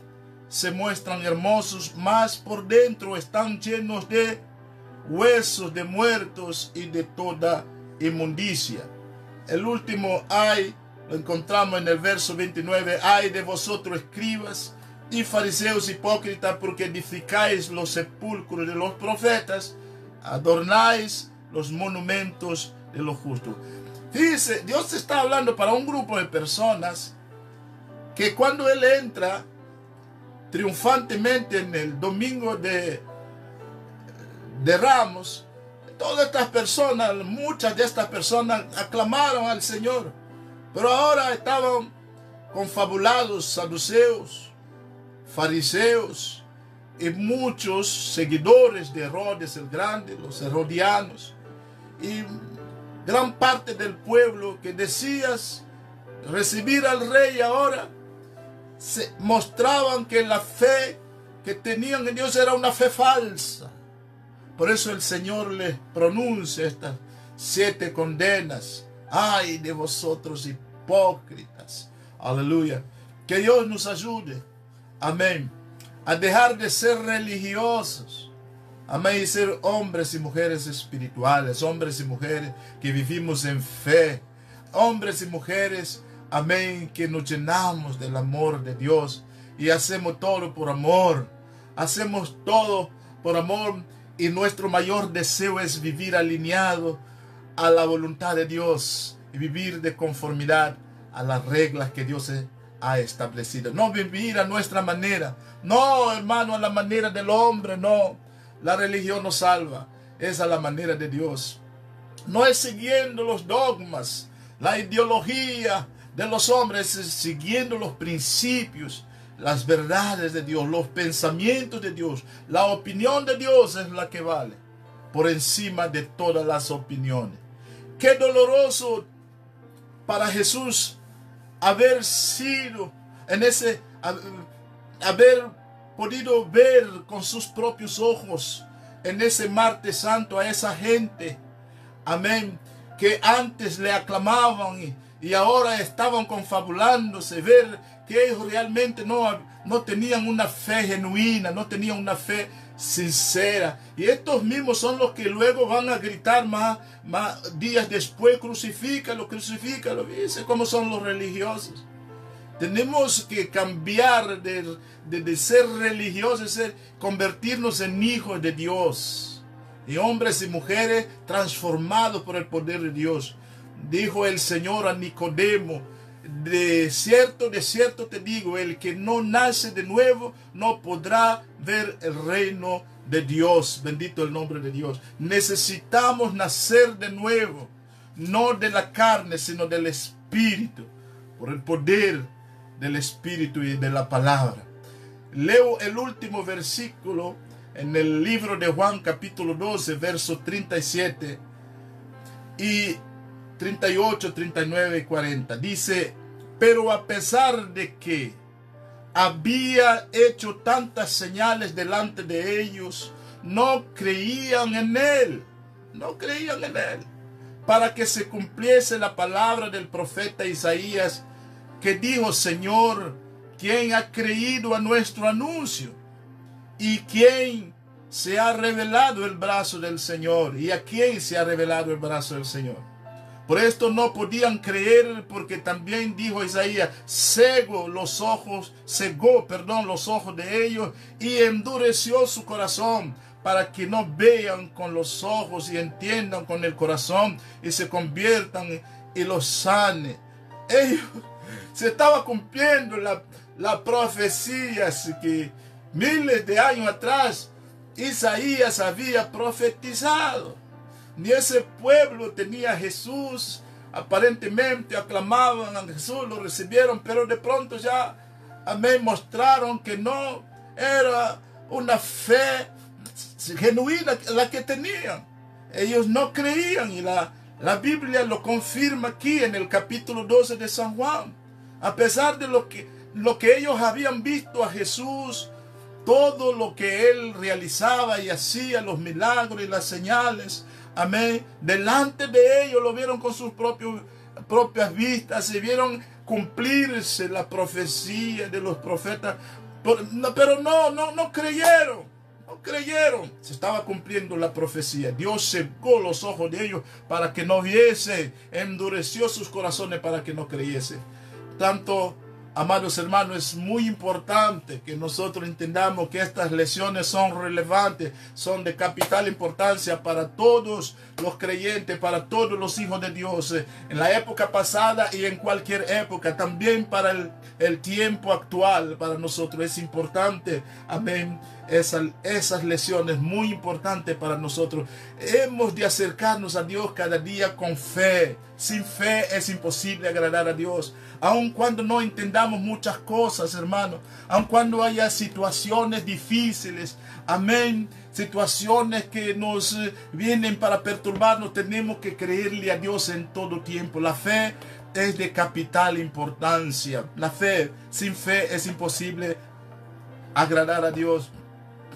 se muestran hermosos, mas por dentro están llenos de huesos de muertos y de toda inmundicia. El último ay lo encontramos en el verso 29, ay de vosotros escribas y fariseos hipócritas, porque edificáis los sepulcros de los profetas, adornáis los monumentos de los justos. Dice, Dios está hablando para un grupo de personas que cuando Él entra triunfantemente en el domingo de, de Ramos, todas estas personas, muchas de estas personas aclamaron al Señor, pero ahora estaban confabulados saduceos, fariseos y muchos seguidores de Herodes el Grande, los herodianos, y gran parte del pueblo que decías recibir al rey ahora se mostraban que la fe que tenían en Dios era una fe falsa. Por eso el Señor les pronuncia estas siete condenas. Ay de vosotros hipócritas. Aleluya. Que Dios nos ayude. Amén. A dejar de ser religiosos. Amén. Y ser hombres y mujeres espirituales. Hombres y mujeres que vivimos en fe. Hombres y mujeres Amén, que nos llenamos del amor de Dios y hacemos todo por amor. Hacemos todo por amor y nuestro mayor deseo es vivir alineado a la voluntad de Dios y vivir de conformidad a las reglas que Dios ha establecido. No vivir a nuestra manera. No, hermano, a la manera del hombre. No, la religión no salva. Es a la manera de Dios. No es siguiendo los dogmas, la ideología, de los hombres siguiendo los principios, las verdades de Dios, los pensamientos de Dios. La opinión de Dios es la que vale por encima de todas las opiniones. Qué doloroso para Jesús haber sido en ese, haber podido ver con sus propios ojos en ese martes santo a esa gente, amén, que antes le aclamaban y, ahora estaban confabulándose, ver que ellos realmente no, no tenían una fe genuina, no tenían una fe sincera. Y estos mismos son los que luego van a gritar más, más días después, crucifícalo, crucifícalo. Dice cómo son los religiosos. Tenemos que cambiar de, de, ser religiosos, ser, convertirnos en hijos de Dios. Y hombres y mujeres transformados por el poder de Dios dijo el Señor a Nicodemo, de cierto, de cierto te digo, el que no nace de nuevo no podrá ver el reino de Dios. Bendito el nombre de Dios. Necesitamos nacer de nuevo, no de la carne, sino del Espíritu, por el poder del Espíritu y de la palabra. Leo el último versículo en el libro de Juan capítulo 12, verso 37. Y 38, 39 y 40. Dice, pero a pesar de que había hecho tantas señales delante de ellos, no creían en él, no creían en él, para que se cumpliese la palabra del profeta Isaías, que dijo, Señor, ¿quién ha creído a nuestro anuncio? ¿Y quién se ha revelado el brazo del Señor? ¿Y a quién se ha revelado el brazo del Señor? Por esto no podían creer porque también dijo Isaías, cegó los ojos, cegó, perdón, los ojos de ellos y endureció su corazón para que no vean con los ojos y entiendan con el corazón y se conviertan y los sane. Ellos se estaba cumpliendo la, la profecía que miles de años atrás Isaías había profetizado. Ni ese pueblo tenía a Jesús. Aparentemente aclamaban a Jesús, lo recibieron, pero de pronto ya me mostraron que no era una fe genuina la que tenían. Ellos no creían y la, la Biblia lo confirma aquí en el capítulo 12 de San Juan. A pesar de lo que lo que ellos habían visto a Jesús, todo lo que él realizaba y hacía, los milagros y las señales, amén, delante de ellos lo vieron con sus propias vistas y vieron cumplirse la profecía de los profetas, pero no, no, no creyeron. No creyeron. Se estaba cumpliendo la profecía. Dios secó los ojos de ellos para que no viese. Endureció sus corazones para que no creyese. Tanto Amados hermanos, es muy importante que nosotros entendamos que estas lecciones son relevantes, son de capital importancia para todos los creyentes, para todos los hijos de Dios, eh, en la época pasada y en cualquier época, también para el, el tiempo actual, para nosotros es importante, amén, esas, esas lesiones muy importantes para nosotros. Hemos de acercarnos a Dios cada día con fe. Sin fe es imposible agradar a Dios. Aun cuando no entendamos muchas cosas, hermano. Aun cuando haya situaciones difíciles. Amén. Situaciones que nos eh, vienen para perturbarnos. Tenemos que creerle a Dios en todo tiempo. La fe es de capital importancia. La fe, sin fe es imposible agradar a Dios.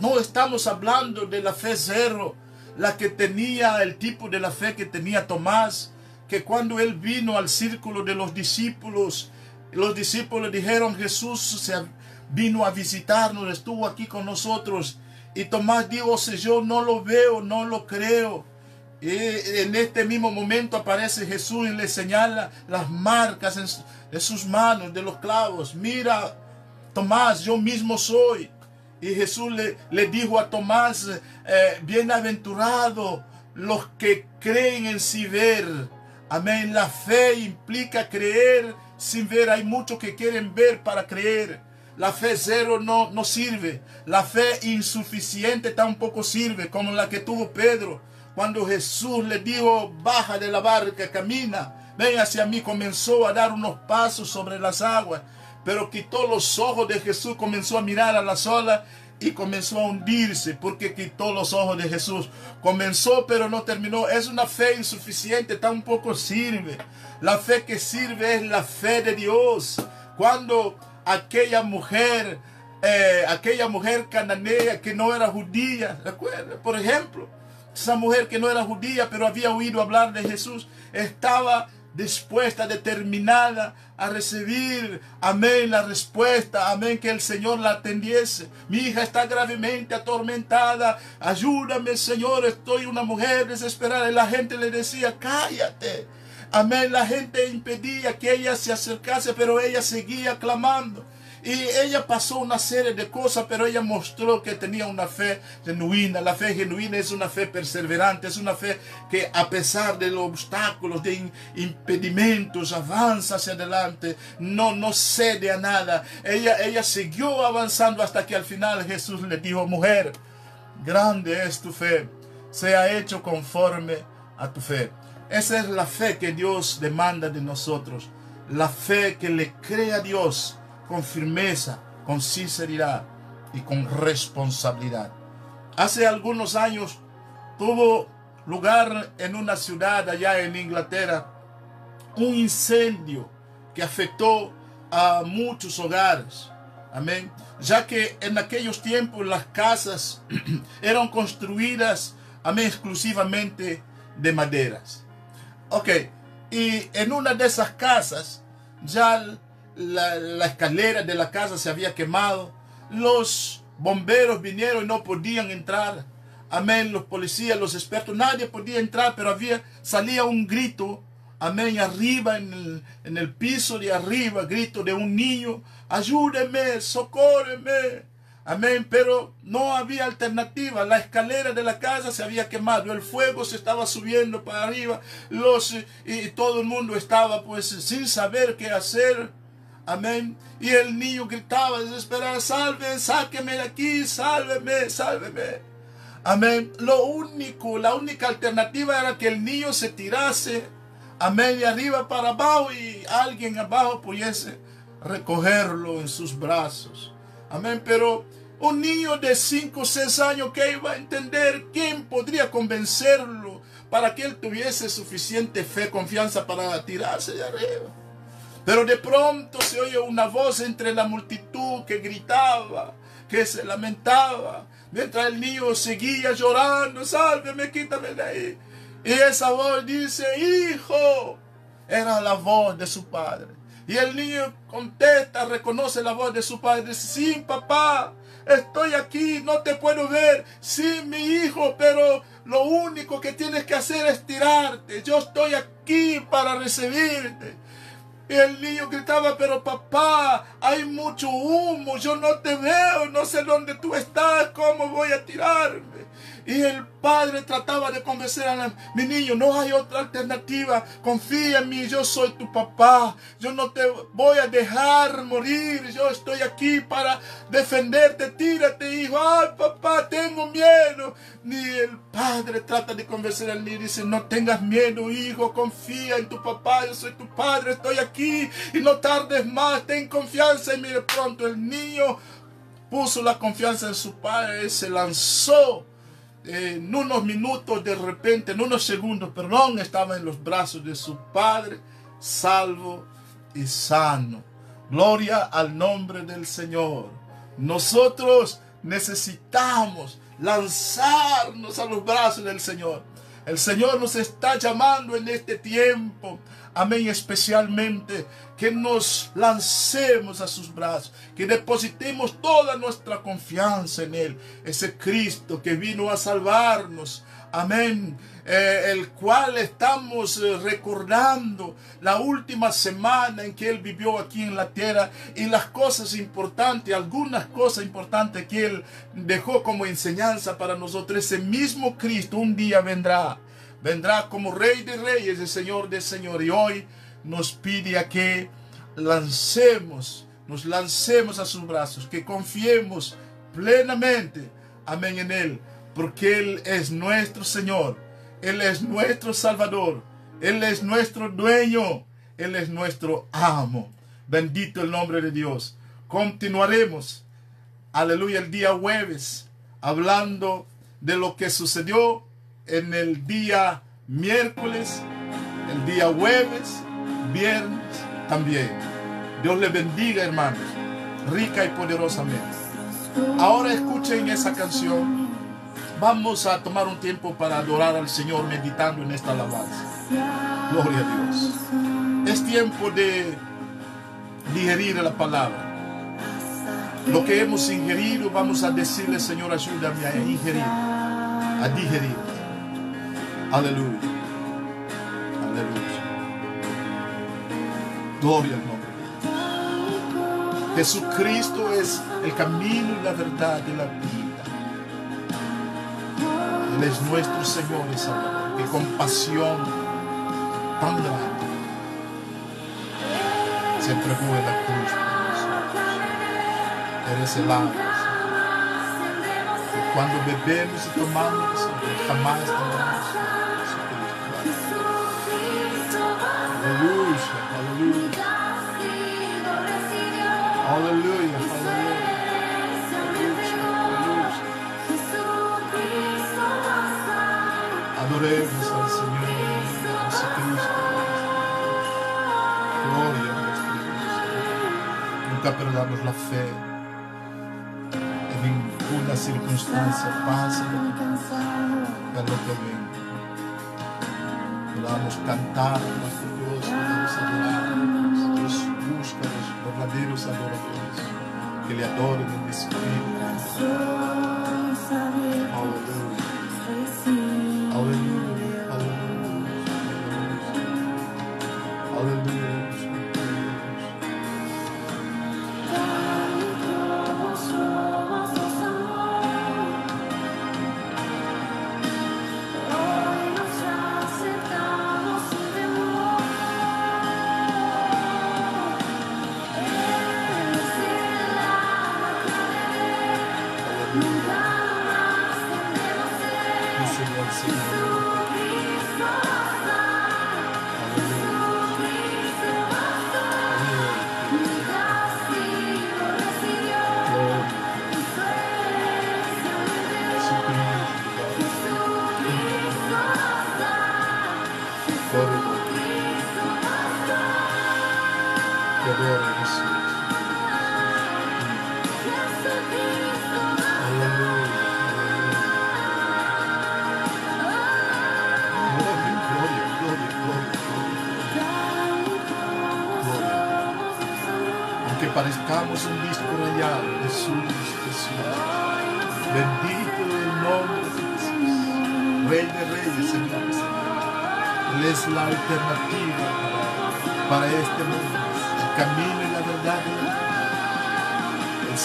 No estamos hablando de la fe cero, la que tenía el tipo de la fe que tenía Tomás, que cuando él vino al círculo de los discípulos, los discípulos dijeron, Jesús se vino a visitarnos, estuvo aquí con nosotros. Y Tomás dijo, si yo no lo veo, no lo creo. Y en este mismo momento aparece Jesús y le señala las marcas en, sus manos de los clavos. Mira, Tomás, yo mismo soy. Y Jesús le, le dijo a Tomás, eh, bienaventurado los que creen en sí ver. Amén. La fe implica creer sin ver. Hay muchos que quieren ver para creer. La fe cero no, sirve. La fe insuficiente tampoco sirve, como la que tuvo Pedro. Cuando Jesús le dijo, baja de la barca, camina, ven hacia mí, comenzó a dar unos pasos sobre las aguas pero quitó los ojos de Jesús, comenzó a mirar a la sola y comenzó a hundirse porque quitó los ojos de Jesús. Comenzó pero no terminó. Es una fe insuficiente, tampoco sirve. La fe que sirve es la fe de Dios. Cuando aquella mujer, eh, aquella mujer cananea que no era judía, ¿recuerda? Por ejemplo, esa mujer que no era judía pero había oído hablar de Jesús, estaba dispuesta, determinada a recibir, amén, la respuesta, amén, que el Señor la atendiese. Mi hija está gravemente atormentada, ayúdame, Señor, estoy una mujer desesperada. Y la gente le decía, cállate. Amén, la gente impedía que ella se acercase, pero ella seguía clamando. Y ella pasó una serie de cosas, pero ella mostró que tenía una fe genuina. La fe genuina es una fe perseverante, es una fe que a pesar de los obstáculos, de impedimentos, avanza hacia adelante, no, no cede a nada. Ella, ella siguió avanzando hasta que al final Jesús le dijo, mujer, grande es tu fe, sea hecho conforme a tu fe. Esa es la fe que Dios demanda de nosotros. La fe que le cree a Dios con firmeza, con sinceridad y con responsabilidad. Hace algunos años tuvo lugar en una ciudad allá en Inglaterra un incendio que afectó a muchos hogares. Amén. Ya que en aquellos tiempos las casas eran construidas, amén, exclusivamente de maderas. Ok. Y en una de esas casas ya la, escalera de la casa se había quemado. Los bomberos vinieron y no podían entrar. Amén. Los policías, los expertos, nadie podía entrar, pero había, salía un grito. Amén. Arriba en el, en el piso de arriba, grito de un niño. Ayúdeme, socóreme. Amén, pero no había alternativa. La escalera de la casa se había quemado, el fuego se estaba subiendo para arriba, los y todo el mundo estaba pues sin saber qué hacer. Amén. Y el niño gritaba desesperado, salve, sáqueme de aquí, sálveme, sálveme. Amén. Lo único, la única alternativa era que el niño se tirase, amén, de arriba para abajo y alguien abajo pudiese recogerlo en sus brazos. Amén. Pero un niño de 5 o 6 años que iba a entender quién podría convencerlo para que él tuviese suficiente fe, confianza para tirarse de arriba. Pero de pronto se oye una voz entre la multitud que gritaba, que se lamentaba, mientras el niño seguía llorando, sálveme, quítame de ahí. Y esa voz dice, hijo, era la voz de su padre. Y el niño contesta, reconoce la voz de su padre, dice, sí, papá, estoy aquí, no te puedo ver, sí, mi hijo, pero lo único que tienes que hacer es tirarte. Yo estoy aquí para recibirte. Y el niño gritaba, pero papá, hay mucho humo, yo no te veo, no sé dónde tú estás, ¿cómo voy a tirarme? Y el padre trataba de convencer a mi niño, no hay otra alternativa, confía en mí, yo soy tu papá, yo no te voy a dejar morir, yo estoy aquí para defenderte, tírate hijo, ay papá, tengo miedo. Ni el padre trata de convencer al niño, dice, no tengas miedo hijo, confía en tu papá, yo soy tu padre, estoy aquí. Y no tardes más, ten confianza y mire pronto el niño puso la confianza en su padre, se lanzó en unos minutos de repente, en unos segundos, perdón, estaba en los brazos de su Padre, salvo y sano. Gloria al nombre del Señor. Nosotros necesitamos lanzarnos a los brazos del Señor. El Señor nos está llamando en este tiempo. Amén, especialmente que nos lancemos a sus brazos, que depositemos toda nuestra confianza en Él, ese Cristo que vino a salvarnos. Amén. Eh, el cual estamos eh, recordando la última semana en que Él vivió aquí en la tierra y las cosas importantes, algunas cosas importantes que Él dejó como enseñanza para nosotros. Ese mismo Cristo un día vendrá, vendrá como Rey de Reyes y Señor de Señor. Y hoy nos pide a que lancemos, nos lancemos a sus brazos, que confiemos plenamente, amén, en Él, porque Él es nuestro Señor, Él es nuestro Salvador, Él es nuestro dueño, Él es nuestro amo. Bendito el nombre de Dios. Continuaremos, aleluya, el día jueves, hablando de lo que sucedió en el día miércoles, el día jueves, viernes también. Dios le bendiga, hermanos, rica y poderosamente. Ahora escuchen esa canción. Vamos a tomar un tiempo para adorar al Señor meditando en esta alabanza. Gloria a Dios. Es tiempo de digerir la palabra. Lo que hemos ingerido, vamos a decirle, Señor, ayúdame a ingerir, a digerir. Aleluya. Aleluya. Gloria al nombre de Dios. Jesucristo es el camino y la verdad y la vida. Él es nuestro Señor y Salvador. Qué compasión tan grande. Entregó en la cruz por nosotros. Eres el agua. Cuando bebemos y tomamos, jamás debemos. Aleluya, aleluya. Aleluya, aleluya. Adoremos al Señor Jesucristo. Gloria a nuestro Dios. Nunca perdamos la fe. En ninguna circunstancia pasa lo que, lo que venga. Podamos cantar a nuestro Dios, podamos adorar a Dios. Dios busca a los verdaderos adoradores que le adoren en espíritu. Aleluya.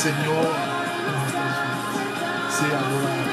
Señor. Sea adorado.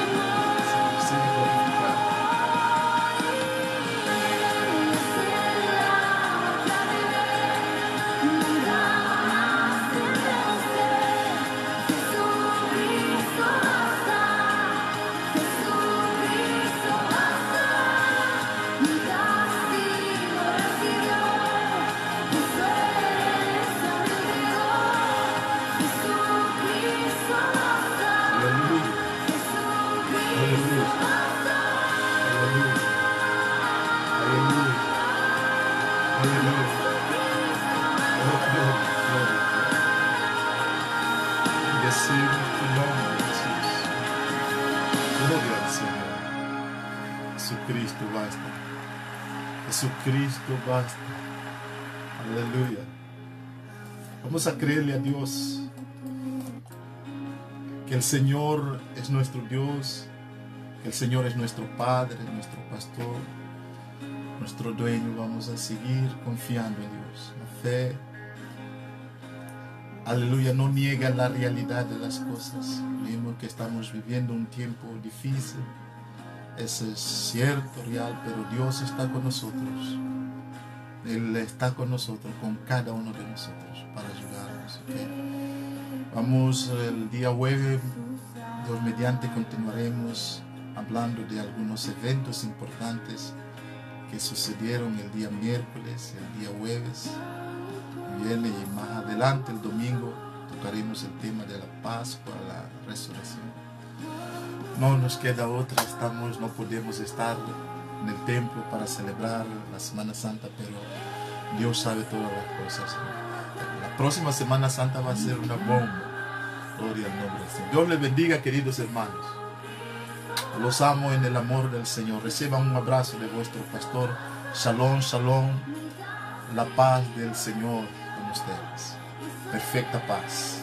Basta. Aleluya. Vamos a creerle a Dios que el Señor es nuestro Dios, que el Señor es nuestro Padre, nuestro pastor, nuestro dueño. Vamos a seguir confiando en Dios. La fe, aleluya, no niega la realidad de las cosas. Vimos que estamos viviendo un tiempo difícil eso es cierto, real, pero Dios está con nosotros. Él está con nosotros, con cada uno de nosotros, para ayudarnos. Vamos el día jueves, Dios mediante, continuaremos hablando de algunos eventos importantes que sucedieron el día miércoles, el día jueves. Viene y más adelante, el domingo, tocaremos el tema de la Pascua, la resurrección no nos queda otra, estamos, no podemos estar en el templo para celebrar la Semana Santa, pero Dios sabe todas las cosas. La próxima Semana Santa va a ser una bomba. Gloria al nombre del Señor. Dios les bendiga, queridos hermanos. Los amo en el amor del Señor. Reciban un abrazo de vuestro pastor. Shalom, shalom. La paz del Señor con ustedes. Perfecta paz.